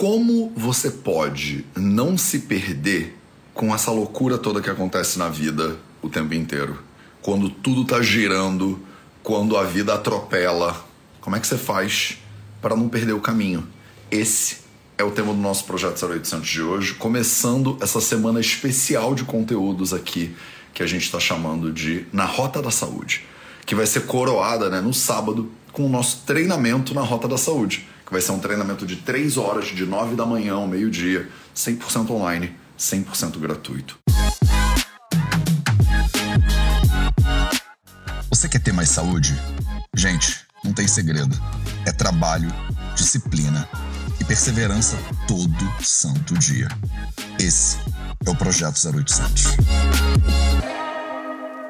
Como você pode não se perder com essa loucura toda que acontece na vida o tempo inteiro? Quando tudo tá girando, quando a vida atropela, como é que você faz para não perder o caminho? Esse é o tema do nosso projeto 0800 de hoje, começando essa semana especial de conteúdos aqui que a gente está chamando de Na Rota da Saúde, que vai ser coroada né, no sábado com o nosso treinamento na Rota da Saúde, que vai ser um treinamento de 3 horas, de 9 da manhã ao meio-dia, 100% online, 100% gratuito. Você quer ter mais saúde? Gente, não tem segredo. É trabalho, disciplina e perseverança todo santo dia. Esse é o Projeto 0800.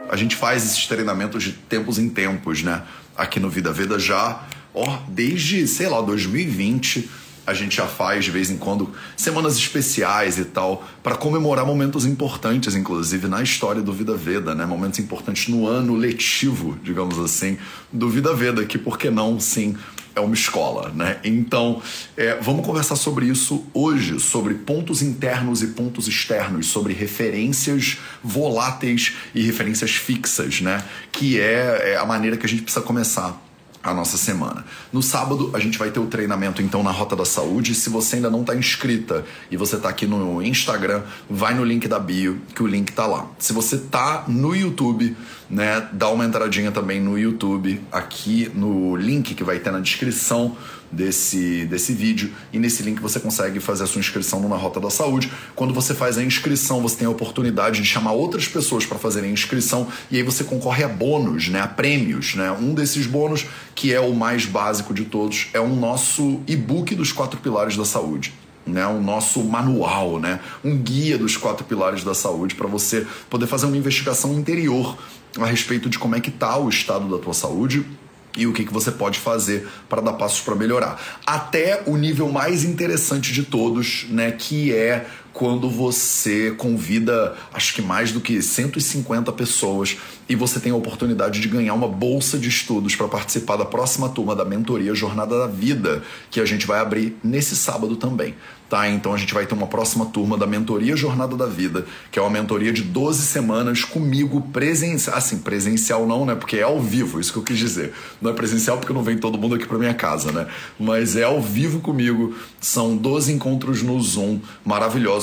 A gente faz esses treinamentos de tempos em tempos, né? Aqui no Vida Veda já, ó, desde, sei lá, 2020 a gente já faz de vez em quando semanas especiais e tal para comemorar momentos importantes, inclusive na história do Vida Veda, né? Momentos importantes no ano letivo, digamos assim, do Vida Veda, que por que não, sim, é uma escola, né? Então, é, vamos conversar sobre isso hoje, sobre pontos internos e pontos externos, sobre referências voláteis e referências fixas, né? Que é, é a maneira que a gente precisa começar a nossa semana. No sábado, a gente vai ter o treinamento então na Rota da Saúde. Se você ainda não está inscrita e você está aqui no Instagram, vai no link da bio, que o link está lá. Se você está no YouTube, né, dá uma entradinha também no YouTube, aqui no link que vai ter na descrição desse, desse vídeo e nesse link você consegue fazer a sua inscrição na Rota da Saúde. Quando você faz a inscrição, você tem a oportunidade de chamar outras pessoas para fazerem a inscrição e aí você concorre a bônus, né, a prêmios, né? Um desses bônus, que é o mais básico de todos, é o nosso e-book dos quatro pilares da saúde. Né, o nosso manual, né, um guia dos quatro pilares da saúde para você poder fazer uma investigação interior a respeito de como é que está o estado da tua saúde e o que, que você pode fazer para dar passos para melhorar. Até o nível mais interessante de todos, né, que é quando você convida, acho que mais do que 150 pessoas e você tem a oportunidade de ganhar uma bolsa de estudos para participar da próxima turma da mentoria Jornada da Vida, que a gente vai abrir nesse sábado também tá? Então a gente vai ter uma próxima turma da Mentoria Jornada da Vida, que é uma mentoria de 12 semanas comigo presencial. Assim, presencial não, né? Porque é ao vivo, isso que eu quis dizer. Não é presencial porque não vem todo mundo aqui para minha casa, né? Mas é ao vivo comigo. São 12 encontros no Zoom,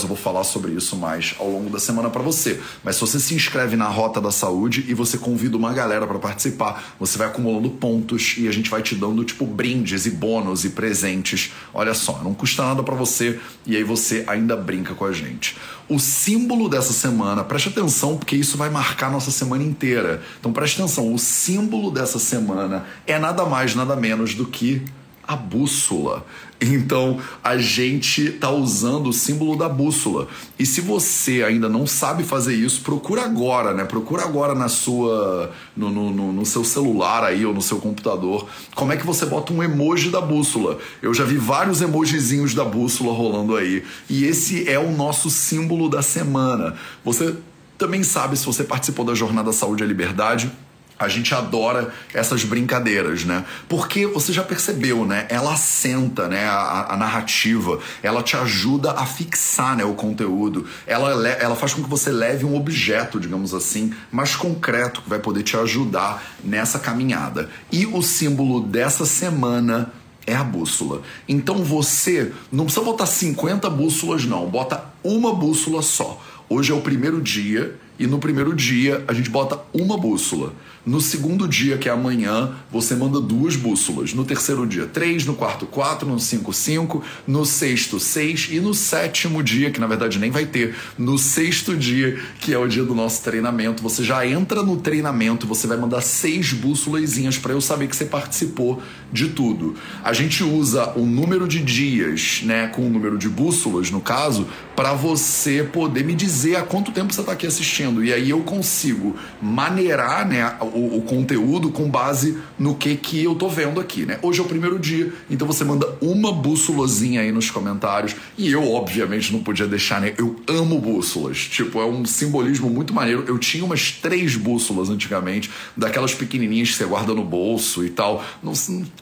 Eu vou falar sobre isso mais ao longo da semana para você. Mas se você se inscreve na Rota da Saúde e você convida uma galera para participar, você vai acumulando pontos e a gente vai te dando tipo brindes e bônus e presentes. Olha só, não custa nada para você e aí você ainda brinca com a gente. O símbolo dessa semana, preste atenção porque isso vai marcar nossa semana inteira. Então preste atenção, o símbolo dessa semana é nada mais, nada menos do que a bússola. Então a gente tá usando o símbolo da bússola. E se você ainda não sabe fazer isso, procura agora, né? Procura agora na sua, no, no, no, seu celular aí ou no seu computador. Como é que você bota um emoji da bússola? Eu já vi vários emojizinhos da bússola rolando aí. E esse é o nosso símbolo da semana. Você também sabe se você participou da Jornada Saúde e Liberdade a gente adora essas brincadeiras, né? Porque você já percebeu, né? Ela assenta, né? A, a, narrativa, ela te ajuda a fixar, né? O conteúdo. Ela, ela faz com que você leve um objeto, digamos assim, mais concreto que vai poder te ajudar nessa caminhada. E o símbolo dessa semana é a bússola. Então você não precisa botar 50 bússolas, não. Bota uma bússola só. Hoje é o primeiro dia e no primeiro dia a gente bota uma bússola. No segundo dia, que é amanhã, você manda duas bússolas. No terceiro dia, três. No quarto, quatro. No cinco, cinco. No sexto, seis. E no sétimo dia, que na verdade nem vai ter, no sexto dia, que é o dia do nosso treinamento, você já entra no treinamento, você vai mandar seis bússolazinhas para eu saber que você participou de tudo. A gente usa o número de dias, né, com o número de bússolas, no caso, para você poder me dizer há quanto tempo você está aqui assistindo. E aí eu consigo maneirar, né, o, o, conteúdo com base no que que eu tô vendo aqui, né? Hoje é o primeiro dia, então você manda uma bússolazinha aí nos comentários. E eu, obviamente, não podia deixar, né? Eu amo bússolas. Tipo, é um simbolismo muito maneiro. Eu tinha umas três bússolas antigamente, daquelas pequenininhas que você guarda no bolso e tal. Não,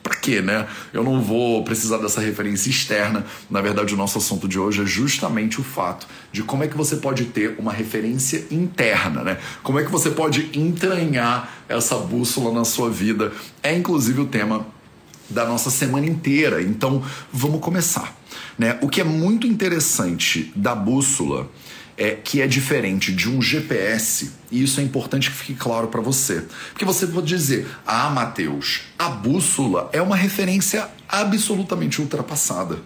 pra quê, né? Eu não vou precisar dessa referência externa. Na verdade, o nosso assunto de hoje é justamente o fato de como é que você pode ter uma referência interna, né? Como é que você pode entranhar essa bússola na sua vida. É inclusive o tema da nossa semana inteira. Então, vamos começar. Né? O que é muito interessante da bússola é que é diferente de um GPS, e isso é importante que fique claro para você. Porque você pode dizer: "Ah, Mateus, a bússola é uma referência absolutamente ultrapassada"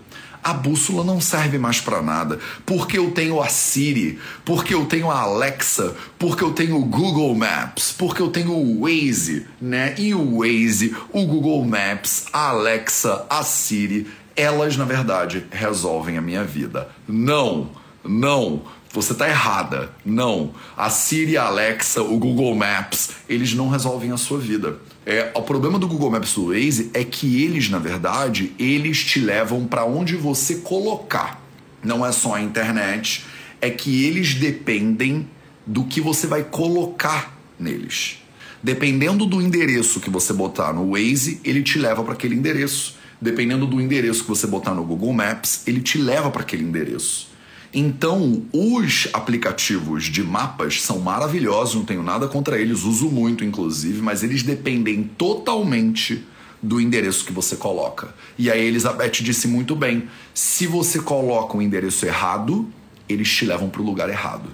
a bússola não serve mais para nada, porque eu tenho a Siri, porque eu tenho a Alexa, porque eu tenho o Google Maps, porque eu tenho o Waze, né? E o Waze, o Google Maps, a Alexa, a Siri, elas na verdade resolvem a minha vida. Não, não. Você está errada. Não. A Siri, a Alexa, o Google Maps, eles não resolvem a sua vida. É, o problema do Google Maps do Waze é que eles, na verdade, eles te levam para onde você colocar. Não é só a internet, é que eles dependem do que você vai colocar neles. Dependendo do endereço que você botar no Waze, ele te leva para aquele endereço. Dependendo do endereço que você botar no Google Maps, ele te leva para aquele endereço. Então, os aplicativos de mapas são maravilhosos, não tenho nada contra eles, uso muito inclusive, mas eles dependem totalmente do endereço que você coloca. E a Elizabeth disse muito bem: se você coloca o um endereço errado, eles te levam para o lugar errado.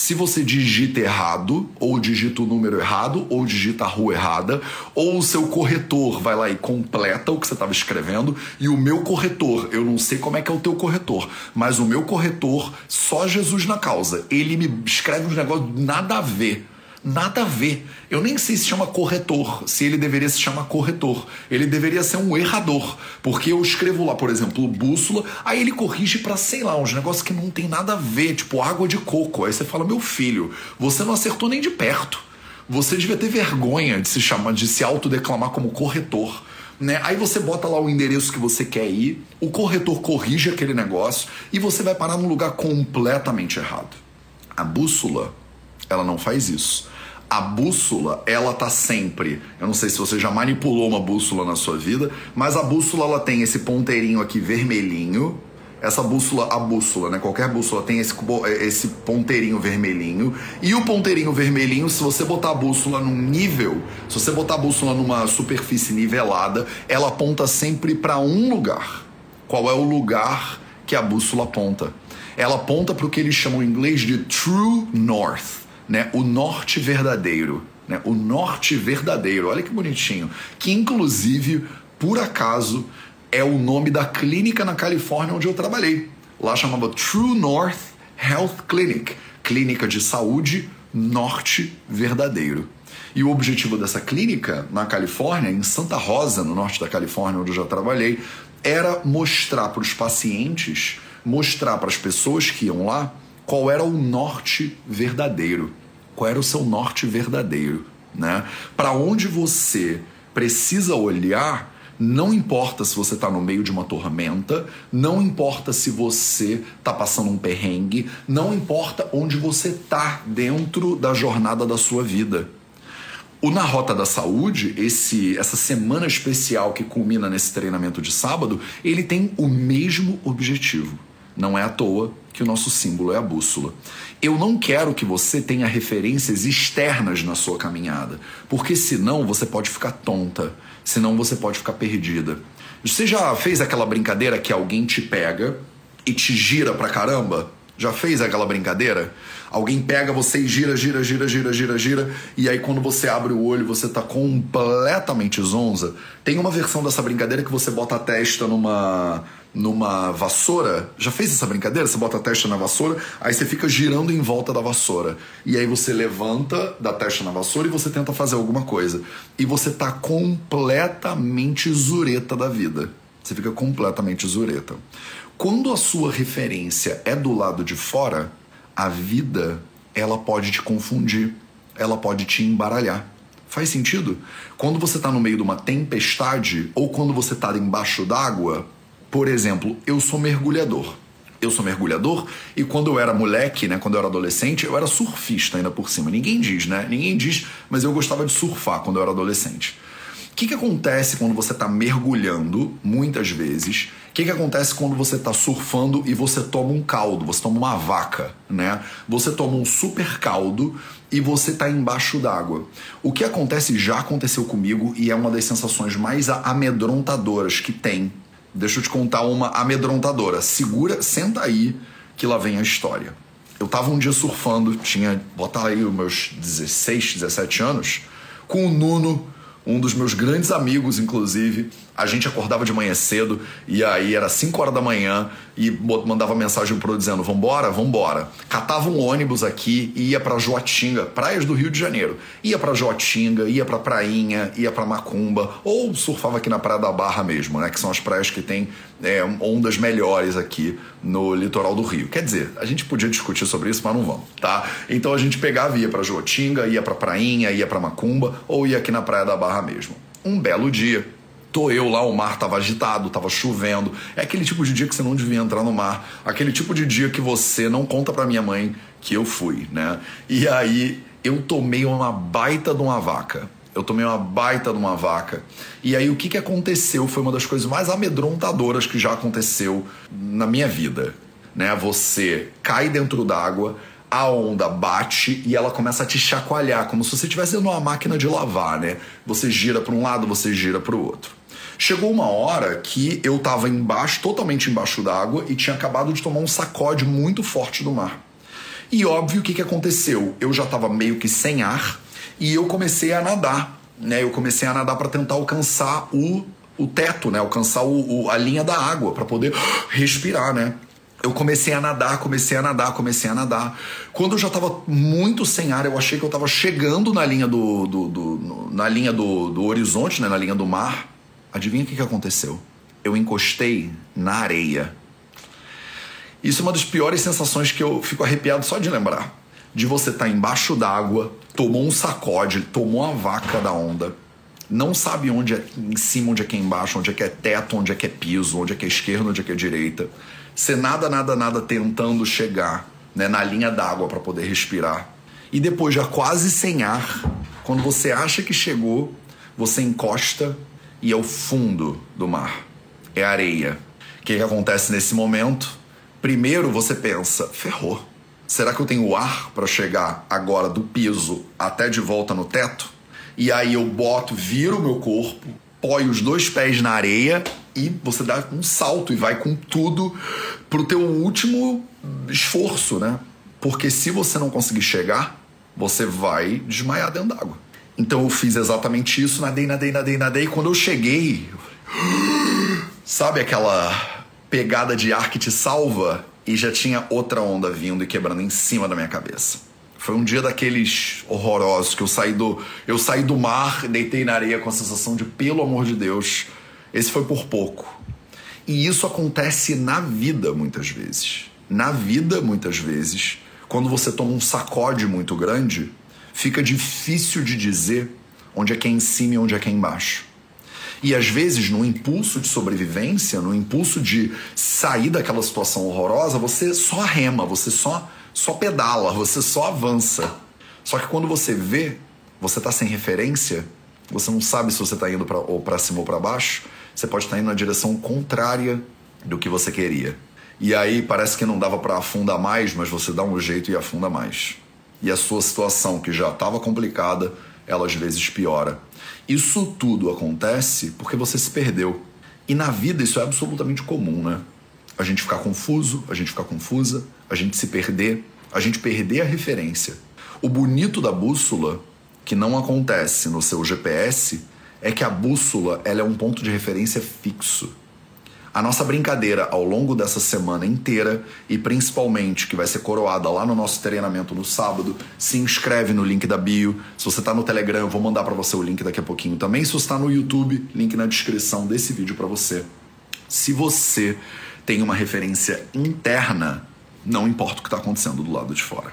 Se você digita errado, ou digita o número errado, ou digita a rua errada, ou o seu corretor vai lá e completa o que você estava escrevendo, e o meu corretor, eu não sei como é que é o teu corretor, mas o meu corretor, só Jesus na causa, ele me escreve uns negócios nada a ver Nada a ver. Eu nem sei se chama corretor, se ele deveria se chamar corretor. Ele deveria ser um errador. Porque eu escrevo lá, por exemplo, bússola, aí ele corrige para sei lá, uns negócios que não tem nada a ver, tipo água de coco. Aí você fala, meu filho, você não acertou nem de perto. Você devia ter vergonha de se chamar, de se autodeclamar como corretor. Né? Aí você bota lá o endereço que você quer ir, o corretor corrige aquele negócio e você vai parar num lugar completamente errado. A bússola ela não faz isso. A bússola, ela tá sempre. Eu não sei se você já manipulou uma bússola na sua vida, mas a bússola ela tem esse ponteirinho aqui vermelhinho. Essa bússola, a bússola, né? Qualquer bússola tem esse, esse ponteirinho vermelhinho. E o ponteirinho vermelhinho, se você botar a bússola num nível, se você botar a bússola numa superfície nivelada, ela aponta sempre para um lugar. Qual é o lugar que a bússola aponta? Ela aponta para o que eles chamam em inglês de True North né, o norte verdadeiro. Né, o norte verdadeiro, olha que bonitinho. Que inclusive, por acaso, é o nome da clínica na Califórnia onde eu trabalhei. Lá chamava True North Health Clinic Clínica de Saúde Norte Verdadeiro. E o objetivo dessa clínica na Califórnia, em Santa Rosa, no norte da Califórnia, onde eu já trabalhei, era mostrar para os pacientes, mostrar para as pessoas que iam lá, qual era o norte verdadeiro, qual era o seu norte verdadeiro, né? Para onde você precisa olhar, não importa se você está no meio de uma tormenta, não importa se você está passando um perrengue, não importa onde você está dentro da jornada da sua vida. O Na Rota da Saúde, esse, essa semana especial que culmina nesse treinamento de sábado, ele tem o mesmo objetivo. Não é à toa que o nosso símbolo é a bússola. Eu não quero que você tenha referências externas na sua caminhada, porque senão você pode ficar tonta, senão você pode ficar perdida. Você já fez aquela brincadeira que alguém te pega e te gira pra caramba? Já fez aquela brincadeira? Alguém pega você e gira, gira, gira, gira, gira, gira, e aí quando você abre o olho você tá completamente zonza. Tem uma versão dessa brincadeira que você bota a testa numa numa vassoura. Já fez essa brincadeira? Você bota a testa na vassoura, aí você fica girando em volta da vassoura. E aí você levanta da testa na vassoura e você tenta fazer alguma coisa. E você tá completamente zureta da vida. Você fica completamente zureta. Quando a sua referência é do lado de fora, a vida ela pode te confundir, ela pode te embaralhar. Faz sentido? Quando você está no meio de uma tempestade ou quando você está embaixo d'água, por exemplo, eu sou mergulhador. Eu sou mergulhador e quando eu era moleque, né, quando eu era adolescente, eu era surfista ainda por cima. Ninguém diz, né? Ninguém diz, mas eu gostava de surfar quando eu era adolescente. O que, que acontece quando você está mergulhando, muitas vezes? O que, que acontece quando você está surfando e você toma um caldo, você toma uma vaca, né? Você toma um super caldo e você está embaixo d'água. O que acontece já aconteceu comigo e é uma das sensações mais amedrontadoras que tem. Deixa eu te contar uma amedrontadora. Segura, senta aí que lá vem a história. Eu tava um dia surfando, tinha, botar aí os meus 16, 17 anos, com o Nuno, um dos meus grandes amigos, inclusive. A gente acordava de manhã cedo e aí era 5 horas da manhã e mandava mensagem pro dizendo: Vambora, vambora. Catava um ônibus aqui e ia para Joatinga, praias do Rio de Janeiro. Ia para Joatinga, ia para Prainha, ia para Macumba, ou surfava aqui na Praia da Barra mesmo, né? Que são as praias que tem é, ondas melhores aqui no litoral do Rio. Quer dizer, a gente podia discutir sobre isso, mas não vamos, tá? Então a gente pegava ia para Joatinga, ia para Prainha, ia para Macumba, ou ia aqui na Praia da Barra mesmo. Um belo dia Tô eu lá, o mar tava agitado, tava chovendo. É aquele tipo de dia que você não devia entrar no mar. Aquele tipo de dia que você não conta pra minha mãe que eu fui, né? E aí eu tomei uma baita de uma vaca. Eu tomei uma baita de uma vaca. E aí o que, que aconteceu foi uma das coisas mais amedrontadoras que já aconteceu na minha vida. Né? Você cai dentro d'água, a onda bate e ela começa a te chacoalhar, como se você estivesse numa máquina de lavar, né? Você gira para um lado, você gira para o outro. Chegou uma hora que eu tava embaixo, totalmente embaixo d'água, e tinha acabado de tomar um sacode muito forte do mar. E óbvio o que, que aconteceu? Eu já tava meio que sem ar e eu comecei a nadar. Né? Eu comecei a nadar para tentar alcançar o, o teto, né? alcançar o, o a linha da água, para poder respirar, né? eu comecei a nadar, comecei a nadar, comecei a nadar. Quando eu já estava muito sem ar, eu achei que eu estava chegando na linha do, do, do na linha do, do, horizonte, né, na linha do mar. Adivinha o que, que aconteceu? Eu encostei na areia. Isso é uma das piores sensações que eu fico arrepiado só de lembrar. De você estar tá embaixo d'água, tomou um sacode, tomou a vaca da onda, não sabe onde é em cima, onde é que é embaixo, onde é que é teto, onde é que é piso, onde é que é esquerda, onde é que é direita. Você nada, nada, nada tentando chegar né, na linha d'água para poder respirar. E depois, já quase sem ar, quando você acha que chegou, você encosta e é o fundo do mar. É areia. O que, que acontece nesse momento? Primeiro você pensa, ferrou. Será que eu tenho ar para chegar agora do piso até de volta no teto? E aí eu boto, viro meu corpo, põe os dois pés na areia e você dá um salto e vai com tudo pro teu último esforço, né? Porque se você não conseguir chegar, você vai desmaiar dentro d'água. Então eu fiz exatamente isso, nadei, nadei, nadei, nadei. Quando eu cheguei, sabe aquela pegada de ar que te salva? E já tinha outra onda vindo e quebrando em cima da minha cabeça. Foi um dia daqueles horrorosos que eu saí do, eu saí do mar, deitei na areia com a sensação de pelo amor de Deus, esse foi por pouco. E isso acontece na vida muitas vezes. Na vida muitas vezes, quando você toma um sacode muito grande, fica difícil de dizer onde é que é em cima e onde é que é embaixo. E às vezes, no impulso de sobrevivência, no impulso de sair daquela situação horrorosa, você só rema, você só, só pedala, você só avança. Só que quando você vê, você está sem referência, você não sabe se você está indo pra, ou para cima ou para baixo, você pode estar tá indo na direção contrária do que você queria. E aí parece que não dava para afundar mais, mas você dá um jeito e afunda mais e a sua situação, que já estava complicada, ela às vezes piora. Isso tudo acontece porque você se perdeu. E na vida isso é absolutamente comum, né? A gente ficar confuso, a gente ficar confusa, a gente se perder, a gente perder a referência. O bonito da bússola, que não acontece no seu GPS, é que a bússola ela é um ponto de referência fixo. A nossa brincadeira ao longo dessa semana inteira e principalmente que vai ser coroada lá no nosso treinamento no sábado, se inscreve no link da bio. Se você está no Telegram, eu vou mandar para você o link daqui a pouquinho também. Se você está no YouTube, link na descrição desse vídeo para você. Se você tem uma referência interna, não importa o que está acontecendo do lado de fora.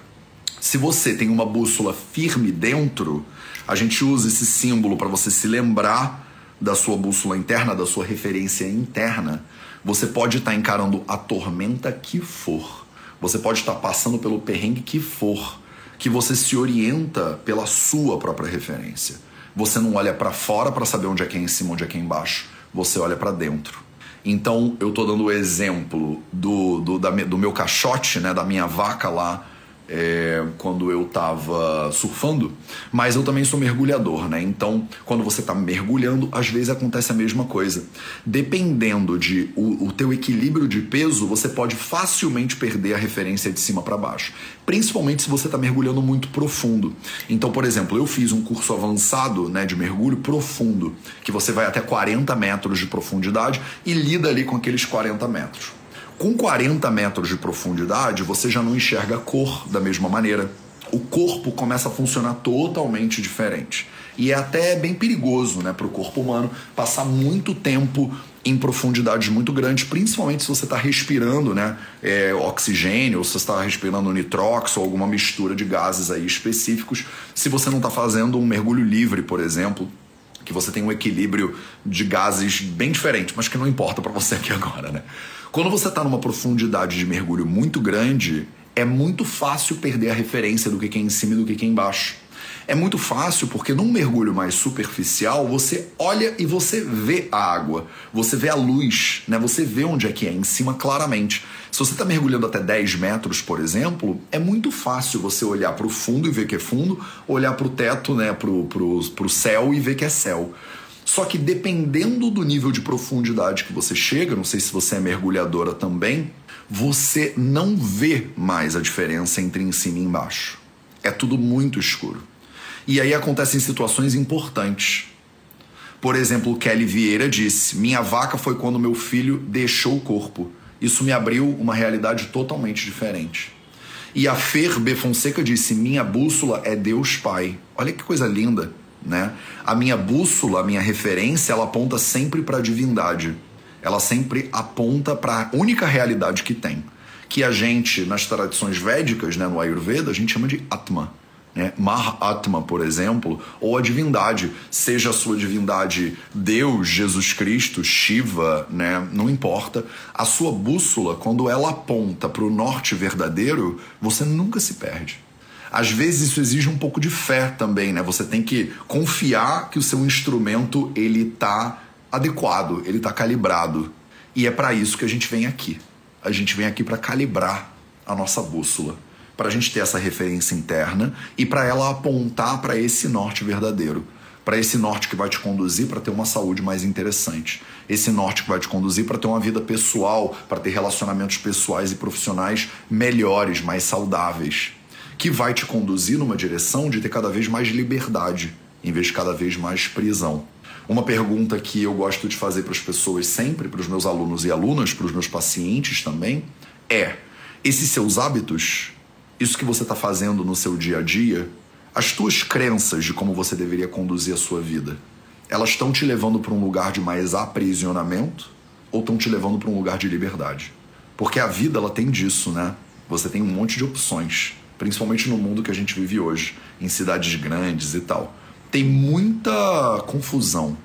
Se você tem uma bússola firme dentro, a gente usa esse símbolo para você se lembrar da sua bússola interna, da sua referência interna. Você pode estar tá encarando a tormenta que for. Você pode estar tá passando pelo perrengue que for, que você se orienta pela sua própria referência. Você não olha para fora para saber onde é que é em cima, onde é que é embaixo. Você olha para dentro. Então eu tô dando o exemplo do, do, da, do meu caixote, né, da minha vaca lá é, quando eu estava surfando, mas eu também sou mergulhador, né? Então, quando você está mergulhando, às vezes acontece a mesma coisa. Dependendo de o, o teu equilíbrio de peso, você pode facilmente perder a referência de cima para baixo, principalmente se você está mergulhando muito profundo. Então, por exemplo, eu fiz um curso avançado, né, de mergulho profundo, que você vai até 40 metros de profundidade e lida ali com aqueles 40 metros. Com 40 metros de profundidade, você já não enxerga a cor da mesma maneira. O corpo começa a funcionar totalmente diferente. E é até bem perigoso né, para o corpo humano passar muito tempo em profundidades muito grandes, principalmente se você está respirando né, é, oxigênio, ou se está respirando nitróxido ou alguma mistura de gases aí específicos, se você não está fazendo um mergulho livre, por exemplo, que você tem um equilíbrio de gases bem diferente, mas que não importa para você aqui agora, né? Quando você está numa profundidade de mergulho muito grande, é muito fácil perder a referência do que é em cima e do que é embaixo. É muito fácil porque num mergulho mais superficial você olha e você vê a água, você vê a luz, né? Você vê onde é que é em cima claramente. Se você está mergulhando até 10 metros, por exemplo, é muito fácil você olhar para o fundo e ver que é fundo, olhar para o teto, né? Para o céu e ver que é céu. Só que dependendo do nível de profundidade que você chega, não sei se você é mergulhadora também, você não vê mais a diferença entre em cima e embaixo. É tudo muito escuro. E aí acontecem situações importantes. Por exemplo, Kelly Vieira disse: Minha vaca foi quando meu filho deixou o corpo. Isso me abriu uma realidade totalmente diferente. E a Fer B. Fonseca disse: Minha bússola é Deus Pai. Olha que coisa linda né? A minha bússola, a minha referência, ela aponta sempre para a divindade. Ela sempre aponta para a única realidade que tem, que a gente nas tradições védicas, né, no Ayurveda, a gente chama de Atma. Né? Mahatma, por exemplo, ou a divindade, seja a sua divindade Deus, Jesus Cristo, Shiva, né? não importa. A sua bússola, quando ela aponta para o norte verdadeiro, você nunca se perde às vezes isso exige um pouco de fé também, né? Você tem que confiar que o seu instrumento ele tá adequado, ele tá calibrado. E é para isso que a gente vem aqui. A gente vem aqui para calibrar a nossa bússola, para a gente ter essa referência interna e para ela apontar para esse norte verdadeiro, para esse norte que vai te conduzir para ter uma saúde mais interessante, esse norte que vai te conduzir para ter uma vida pessoal, para ter relacionamentos pessoais e profissionais melhores, mais saudáveis que vai te conduzir numa direção de ter cada vez mais liberdade, em vez de cada vez mais prisão. Uma pergunta que eu gosto de fazer para as pessoas sempre, para os meus alunos e alunas, para os meus pacientes também, é: esses seus hábitos, isso que você está fazendo no seu dia a dia, as tuas crenças de como você deveria conduzir a sua vida, elas estão te levando para um lugar de mais aprisionamento ou estão te levando para um lugar de liberdade? Porque a vida ela tem disso, né? Você tem um monte de opções principalmente no mundo que a gente vive hoje, em cidades grandes e tal. Tem muita confusão.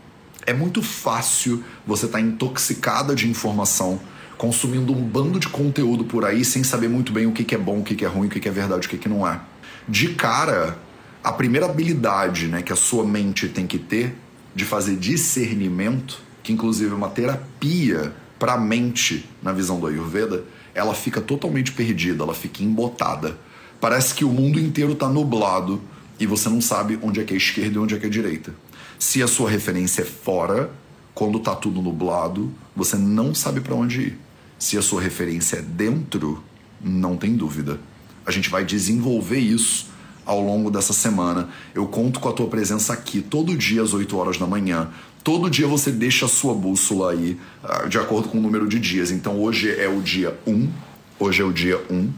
É muito fácil você estar tá intoxicada de informação, consumindo um bando de conteúdo por aí sem saber muito bem o que, é bom, o que, é ruim, o que, é verdade, o que, que não é. De cara, a primeira habilidade né, que a sua mente tem que ter de fazer discernimento, que inclusive é uma terapia para a mente na visão do Ayurveda, ela fica totalmente perdida, ela fica embotada Parece que o mundo inteiro está nublado e você não sabe onde é que é esquerda e onde é que é direita. Se a sua referência é fora, quando está tudo nublado, você não sabe para onde ir. Se a sua referência é dentro, não tem dúvida. A gente vai desenvolver isso ao longo dessa semana. Eu conto com a tua presença aqui todo dia às 8 horas da manhã. Todo dia você deixa a sua bússola aí ah, de acordo com o número de dias. Então hoje é o dia 1, hoje é o dia 1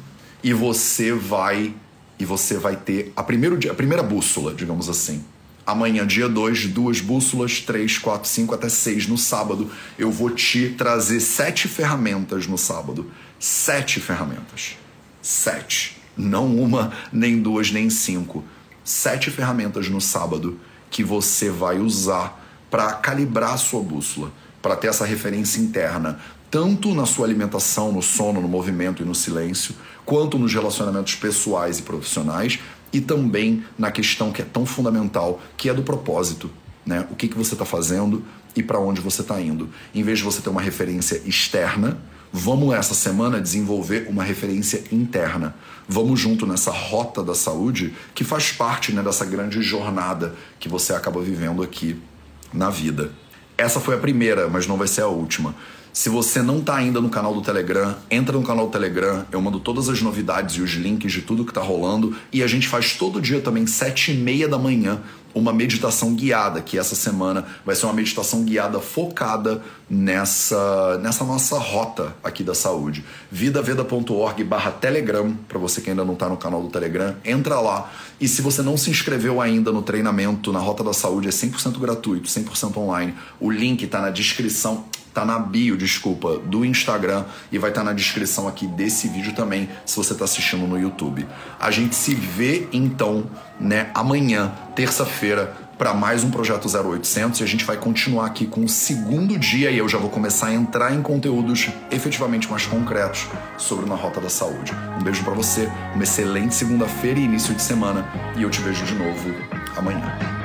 e você vai e você vai ter a, primeiro, a primeira bússola, digamos assim. Amanhã, dia 2, duas bússolas, 3, 4, 5 até 6 no sábado. Eu vou te trazer sete ferramentas no sábado. Sete ferramentas. Sete. Não uma, nem duas, nem cinco. Sete ferramentas no sábado que você vai usar para calibrar a sua bússola, para ter essa referência interna, tanto na sua alimentação, no sono, no movimento e no silêncio, quanto nos relacionamentos pessoais e profissionais, e também na questão que é tão fundamental, que é do propósito. Né? O que, que você está fazendo e para onde você está indo. Em vez de você ter uma referência externa, vamos essa semana desenvolver uma referência interna. Vamos junto nessa rota da saúde que faz parte né, dessa grande jornada que você acaba vivendo aqui na vida. Essa foi a primeira, mas não vai ser a última. Se você não está ainda no canal do Telegram, entra no canal do Telegram. Eu mando todas as novidades e os links de tudo que está rolando. E a gente faz todo dia também, sete e meia da manhã, uma meditação guiada, que essa semana vai ser uma meditação guiada focada nessa, nessa nossa rota aqui da saúde. vidaveda.org barra Telegram, para você que ainda não está no canal do Telegram, entra lá. E se você não se inscreveu ainda no treinamento na Rota da Saúde, é 100% gratuito, 100% online. O link está na descrição tá na bio, desculpa, do Instagram e vai estar tá na descrição aqui desse vídeo também, se você está assistindo no YouTube. A gente se vê então, né, amanhã, terça-feira, para mais um projeto 0800 e a gente vai continuar aqui com o segundo dia e eu já vou começar a entrar em conteúdos efetivamente mais concretos sobre na rota da saúde. Um beijo para você, uma excelente segunda-feira e início de semana e eu te vejo de novo amanhã.